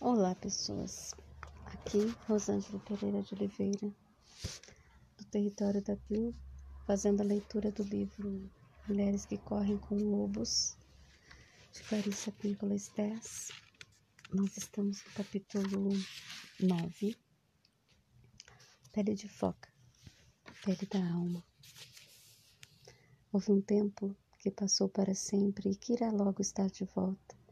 Olá, pessoas. Aqui, Rosângela Pereira de Oliveira, do território da Pio, fazendo a leitura do livro Mulheres que Correm com Lobos, de Clarissa Píncola Stess. Nós estamos no capítulo 9, Pele de Foca, Pele da Alma. Houve um tempo que passou para sempre e que irá logo estar de volta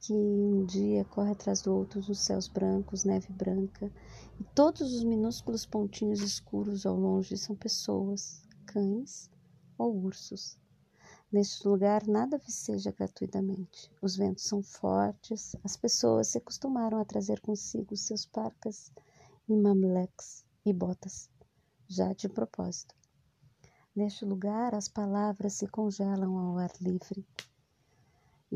que um dia corre atrás do outro os céus brancos, neve branca, e todos os minúsculos pontinhos escuros ao longe são pessoas, cães ou ursos. Neste lugar nada viceja gratuitamente. Os ventos são fortes, as pessoas se acostumaram a trazer consigo seus parcas e mamleques e botas, já de propósito. Neste lugar as palavras se congelam ao ar livre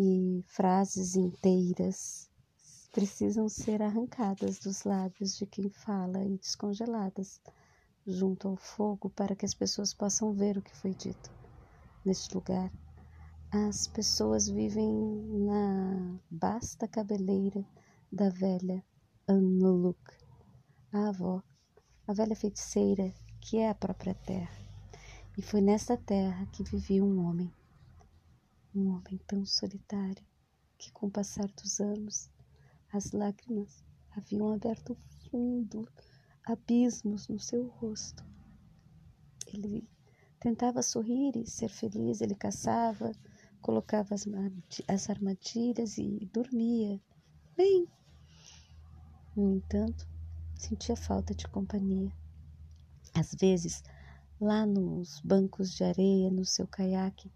e frases inteiras precisam ser arrancadas dos lábios de quem fala e descongeladas junto ao fogo para que as pessoas possam ver o que foi dito. Neste lugar, as pessoas vivem na vasta cabeleira da velha Anuluk, a avó, a velha feiticeira que é a própria terra. E foi nesta terra que vivia um homem um homem tão solitário que, com o passar dos anos, as lágrimas haviam aberto fundo abismos no seu rosto. Ele tentava sorrir e ser feliz, ele caçava, colocava as, as armadilhas e dormia bem. No entanto, sentia falta de companhia. Às vezes, lá nos bancos de areia, no seu caiaque,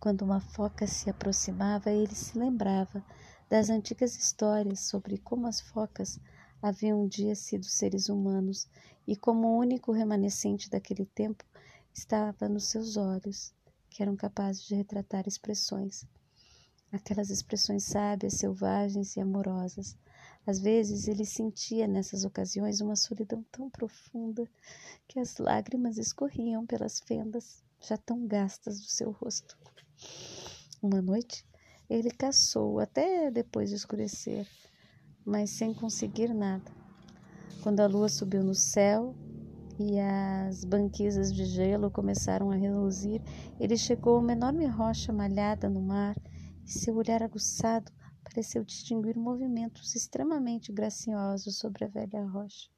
quando uma foca se aproximava, ele se lembrava das antigas histórias sobre como as focas haviam um dia sido seres humanos e como o único remanescente daquele tempo estava nos seus olhos, que eram capazes de retratar expressões. Aquelas expressões sábias, selvagens e amorosas. Às vezes ele sentia nessas ocasiões uma solidão tão profunda que as lágrimas escorriam pelas fendas já tão gastas do seu rosto. Uma noite, ele caçou até depois de escurecer, mas sem conseguir nada. Quando a lua subiu no céu e as banquisas de gelo começaram a reluzir, ele chegou a uma enorme rocha malhada no mar e seu olhar aguçado pareceu distinguir movimentos extremamente graciosos sobre a velha rocha.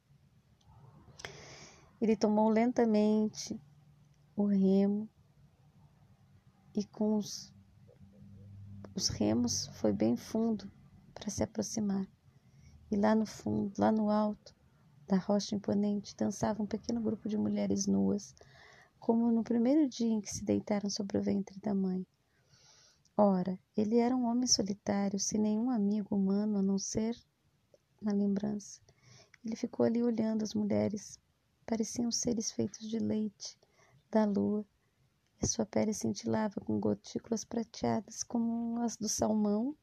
Ele tomou lentamente o remo e com os, os remos foi bem fundo para se aproximar. E lá no fundo, lá no alto da rocha imponente, dançava um pequeno grupo de mulheres nuas, como no primeiro dia em que se deitaram sobre o ventre da mãe. Ora, ele era um homem solitário, sem nenhum amigo humano a não ser na lembrança. Ele ficou ali olhando as mulheres, pareciam seres feitos de leite, da lua, e sua pele cintilava com gotículas prateadas como as do salmão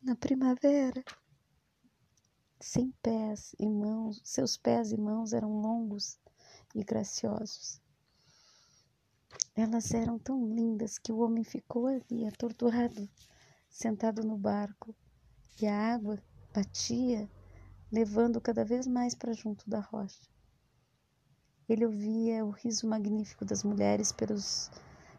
na primavera. Sem pés e mãos, seus pés e mãos eram longos e graciosos. Elas eram tão lindas que o homem ficou ali, atordoado, sentado no barco, e a água batia, levando cada vez mais para junto da rocha. Ele ouvia o riso magnífico das mulheres, pelos,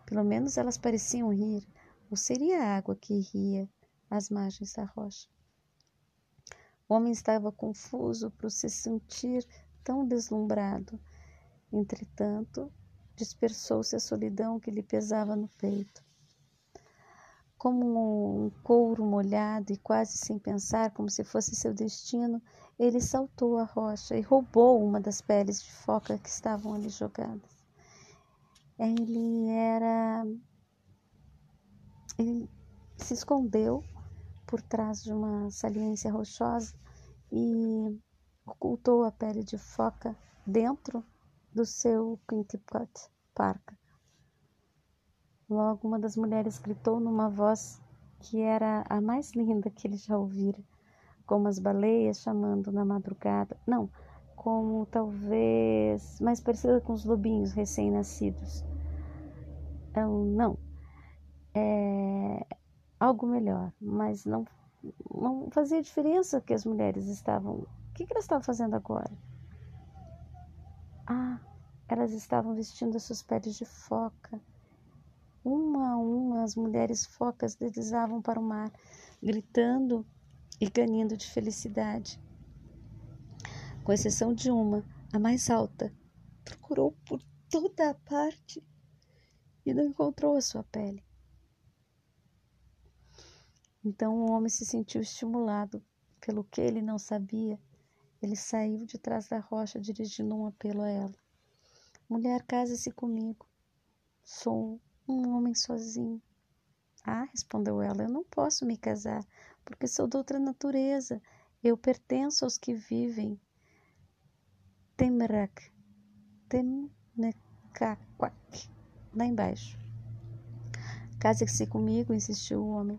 pelo menos elas pareciam rir, ou seria a água que ria às margens da rocha. O homem estava confuso por se sentir tão deslumbrado. Entretanto, dispersou-se a solidão que lhe pesava no peito. Como um couro molhado e quase sem pensar, como se fosse seu destino, ele saltou a rocha e roubou uma das peles de foca que estavam ali jogadas. Ele era. Ele se escondeu por trás de uma saliência rochosa e ocultou a pele de foca dentro do seu quintipot parca. Logo, uma das mulheres gritou numa voz que era a mais linda que ele já ouvira como as baleias chamando na madrugada. Não, como talvez mais parecida com os lobinhos recém-nascidos. Não, não. É algo melhor, mas não, não fazia diferença que as mulheres estavam. O que, que elas estavam fazendo agora? Ah, elas estavam vestindo as suas peles de foca. Uma a uma, as mulheres focas deslizavam para o mar, gritando e ganhando de felicidade. Com exceção de uma, a mais alta, procurou por toda a parte e não encontrou a sua pele. Então o homem se sentiu estimulado pelo que ele não sabia. Ele saiu de trás da rocha dirigindo um apelo a ela. Mulher, case-se comigo. Sou um homem sozinho. Ah, respondeu ela, eu não posso me casar, porque sou de outra natureza. Eu pertenço aos que vivem. Temrak, Temnekakwak, lá embaixo. Case-se comigo, insistiu o homem.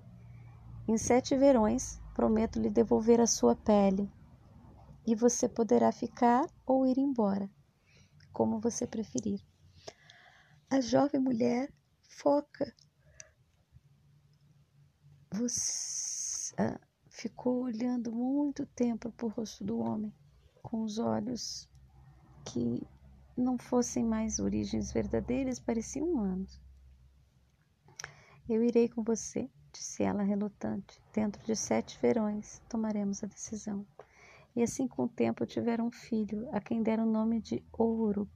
Em sete verões, prometo lhe devolver a sua pele, e você poderá ficar ou ir embora, como você preferir. A jovem mulher foca você ah, ficou olhando muito tempo para o rosto do homem, com os olhos que não fossem mais origens verdadeiras, pareciam humanos. Eu irei com você, disse ela relutante. Dentro de sete verões tomaremos a decisão. E assim com o tempo tiveram um filho, a quem deram o nome de Ouruk.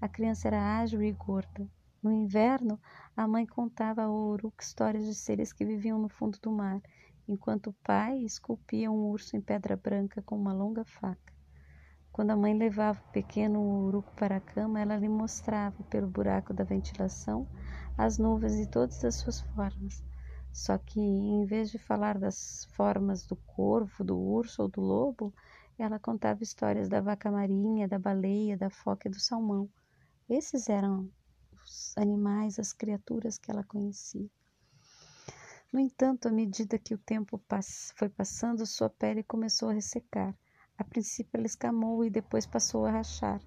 A criança era ágil e gorda. No inverno, a mãe contava a Ouruk histórias de seres que viviam no fundo do mar, enquanto o pai esculpia um urso em pedra branca com uma longa faca. Quando a mãe levava o pequeno Ouruk para a cama, ela lhe mostrava, pelo buraco da ventilação, as nuvens e todas as suas formas. Só que, em vez de falar das formas do corvo, do urso ou do lobo, ela contava histórias da vaca marinha, da baleia, da foca e do salmão. Esses eram os animais, as criaturas que ela conhecia. No entanto, à medida que o tempo foi passando, sua pele começou a ressecar. A princípio ela escamou e depois passou a rachar.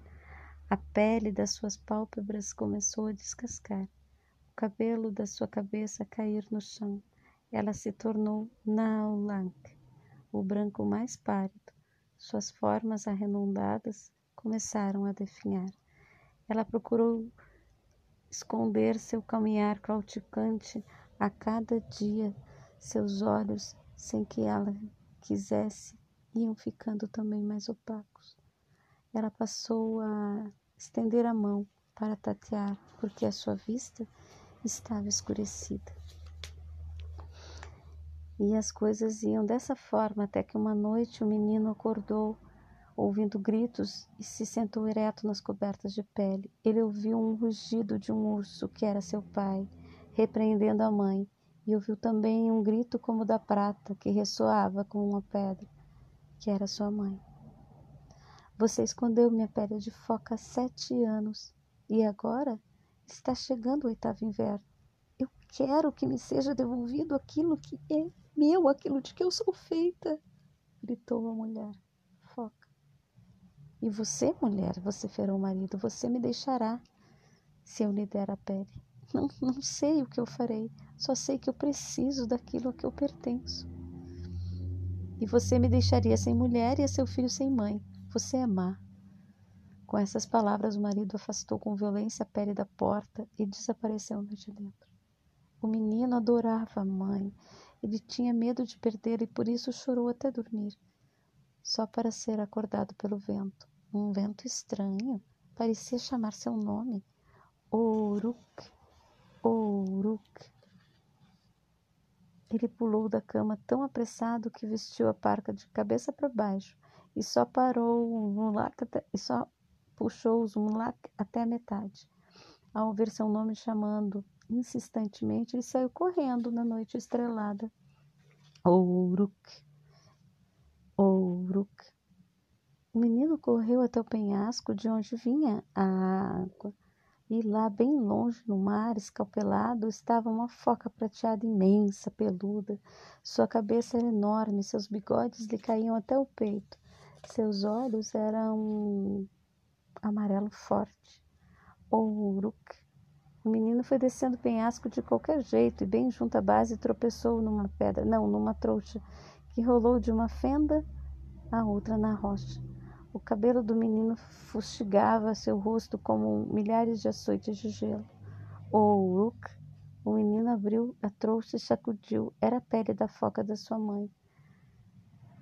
A pele das suas pálpebras começou a descascar o cabelo da sua cabeça cair no chão. Ela se tornou Naulank, o branco mais pálido. Suas formas arredondadas começaram a definhar. Ela procurou esconder seu caminhar claudicante a cada dia. Seus olhos, sem que ela quisesse, iam ficando também mais opacos. Ela passou a estender a mão para tatear, porque a sua vista estava escurecida. E as coisas iam dessa forma até que uma noite o menino acordou, ouvindo gritos, e se sentou ereto nas cobertas de pele. Ele ouviu um rugido de um urso, que era seu pai, repreendendo a mãe, e ouviu também um grito como da prata, que ressoava com uma pedra, que era sua mãe. Você escondeu minha pele de foca há sete anos, e agora Está chegando o oitavo inverno. Eu quero que me seja devolvido aquilo que é meu, aquilo de que eu sou feita, gritou a mulher. Foca. E você, mulher, vociferou o marido, você me deixará se eu lhe der a pele. Não, não sei o que eu farei, só sei que eu preciso daquilo a que eu pertenço. E você me deixaria sem mulher e a seu filho sem mãe. Você é má. Com essas palavras, o marido afastou com violência a pele da porta e desapareceu de dentro. O menino adorava a mãe. Ele tinha medo de perdê-la e por isso chorou até dormir, só para ser acordado pelo vento. Um vento estranho parecia chamar seu nome. Ouruk, Ouruk. Ele pulou da cama tão apressado que vestiu a parca de cabeça para baixo e só parou no lata e só puxou os mulak até a metade. Ao ouvir seu nome chamando insistentemente, ele saiu correndo na noite estrelada. Ouruk, Ouruk. O menino correu até o penhasco de onde vinha a água. E lá, bem longe no mar, escalpelado, estava uma foca prateada imensa, peluda. Sua cabeça era enorme, seus bigodes lhe caíam até o peito. Seus olhos eram amarelo forte, ou uruk. O menino foi descendo o penhasco de qualquer jeito e, bem junto à base, tropeçou numa pedra, não, numa trouxa, que rolou de uma fenda a outra na rocha. O cabelo do menino fustigava seu rosto como milhares de açoites de gelo. O Uruk, o menino abriu a trouxa e sacudiu. Era a pele da foca da sua mãe.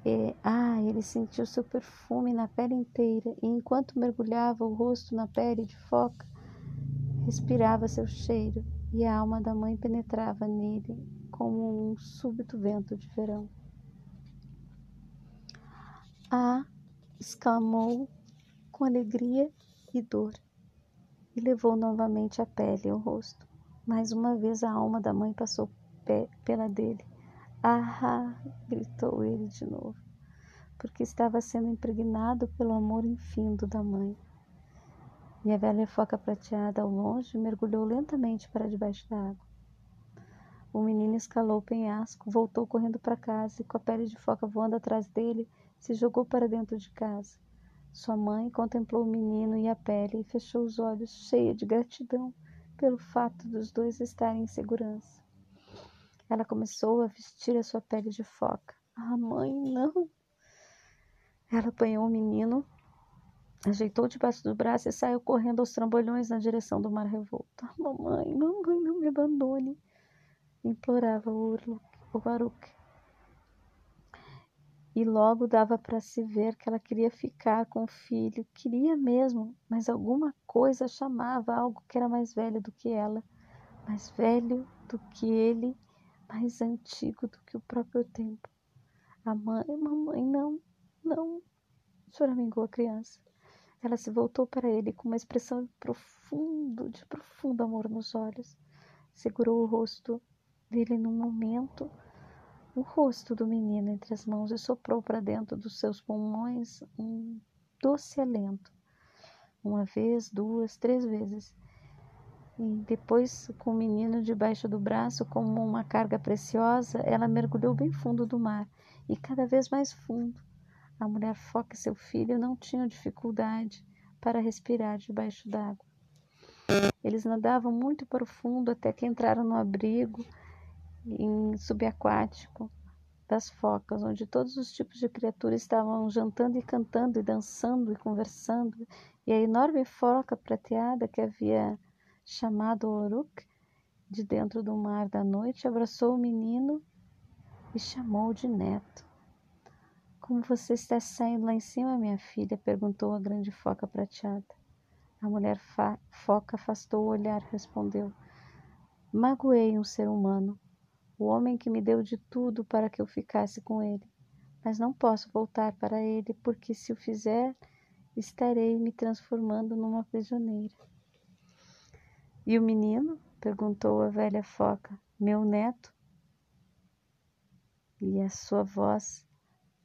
E, ah, ele sentiu seu perfume na pele inteira, e enquanto mergulhava o rosto na pele de foca, respirava seu cheiro, e a alma da mãe penetrava nele como um súbito vento de verão. Ah! Exclamou com alegria e dor, e levou novamente a pele ao rosto. Mais uma vez a alma da mãe passou pela dele. Ah! gritou ele de novo, porque estava sendo impregnado pelo amor infindo da mãe. E a velha foca prateada ao longe mergulhou lentamente para debaixo da água. O menino escalou o penhasco, voltou correndo para casa e, com a pele de foca voando atrás dele, se jogou para dentro de casa. Sua mãe contemplou o menino e a pele e fechou os olhos, cheia de gratidão pelo fato dos dois estarem em segurança. Ela começou a vestir a sua pele de foca. Ah, mãe, não! Ela apanhou o menino, ajeitou debaixo do braço e saiu correndo aos trambolhões na direção do mar revolto. Ah, mamãe, mamãe, não me abandone! implorava o, o Baruch. E logo dava para se ver que ela queria ficar com o filho, queria mesmo, mas alguma coisa chamava algo que era mais velho do que ela, mais velho do que ele mais antigo do que o próprio tempo. A mãe, mamãe, não, não, choramingou a criança. Ela se voltou para ele com uma expressão profundo, de profundo amor nos olhos. Segurou o rosto dele num momento, o rosto do menino entre as mãos e soprou para dentro dos seus pulmões um doce alento. Uma vez, duas, três vezes. E depois, com o menino debaixo do braço como uma carga preciosa, ela mergulhou bem fundo do mar e cada vez mais fundo. A mulher foca e seu filho não tinham dificuldade para respirar debaixo d'água. Eles nadavam muito profundo até que entraram no abrigo em subaquático das focas, onde todos os tipos de criaturas estavam jantando e cantando e dançando e conversando, e a enorme foca prateada que havia chamado Oruk, de dentro do mar da noite, abraçou o menino e chamou de neto. Como você está saindo lá em cima, minha filha? perguntou a grande foca prateada. A mulher foca afastou o olhar e respondeu: Magoei um ser humano, o homem que me deu de tudo para que eu ficasse com ele. Mas não posso voltar para ele, porque se o fizer, estarei me transformando numa prisioneira. E o menino? perguntou a velha foca. Meu neto? E a sua voz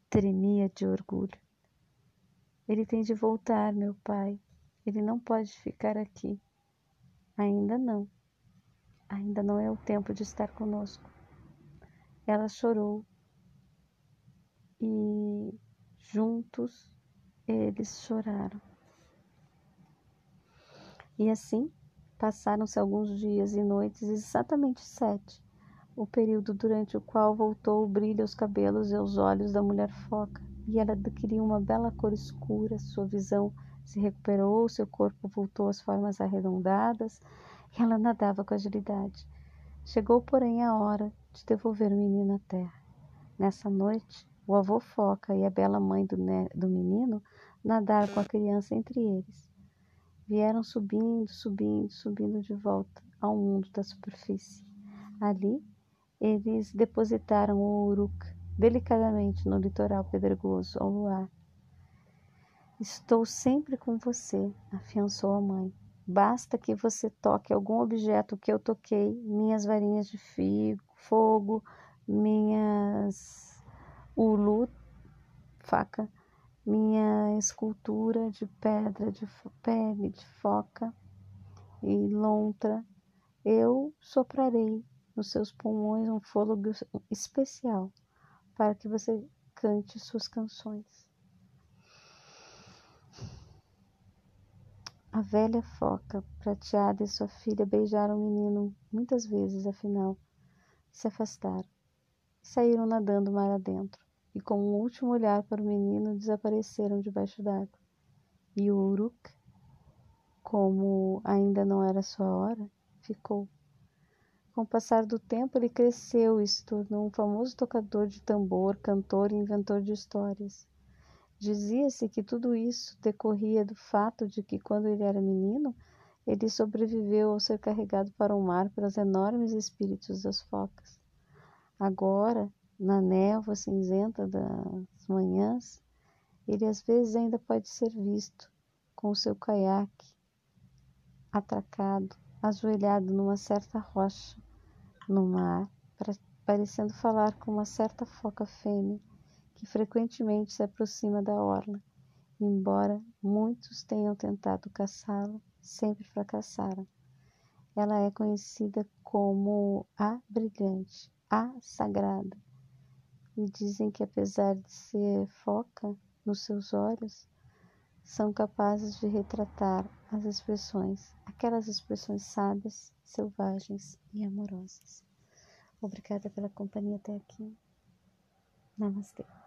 tremia de orgulho. Ele tem de voltar, meu pai. Ele não pode ficar aqui. Ainda não. Ainda não é o tempo de estar conosco. Ela chorou e juntos eles choraram. E assim Passaram-se alguns dias e noites, exatamente sete, o período durante o qual voltou o brilho aos cabelos e aos olhos da mulher foca, e ela adquiriu uma bela cor escura, sua visão se recuperou, seu corpo voltou às formas arredondadas, e ela nadava com agilidade. Chegou, porém, a hora de devolver o menino à terra. Nessa noite, o avô foca e a bela mãe do, do menino nadaram com a criança entre eles vieram subindo, subindo, subindo de volta ao mundo da superfície. Ali, eles depositaram o uruk delicadamente no litoral pedregoso ao luar. Estou sempre com você, afiançou a mãe. Basta que você toque algum objeto que eu toquei, minhas varinhas de figo, fogo, minhas ulu, faca, minha escultura de pedra, de pele, de foca e lontra, eu soprarei nos seus pulmões um fôlego especial para que você cante suas canções. A velha foca prateada e sua filha beijaram o menino muitas vezes, afinal, se afastaram e saíram nadando mar adentro, e com um último olhar para o menino desapareceram debaixo d'água. E o Uruk, como ainda não era sua hora, ficou. Com o passar do tempo, ele cresceu e se tornou um famoso tocador de tambor, cantor e inventor de histórias. Dizia-se que tudo isso decorria do fato de que, quando ele era menino, ele sobreviveu ao ser carregado para o mar pelos enormes espíritos das focas. Agora, na névoa cinzenta das manhãs, ele às vezes ainda pode ser visto com o seu caiaque atracado, ajoelhado numa certa rocha no mar, parecendo falar com uma certa foca fêmea que frequentemente se aproxima da orla. Embora muitos tenham tentado caçá-la, sempre fracassaram. Ela é conhecida como a brilhante, a sagrada. E dizem que apesar de ser foca nos seus olhos, são capazes de retratar as expressões, aquelas expressões sábias, selvagens e amorosas. Obrigada pela companhia até aqui. Namastê.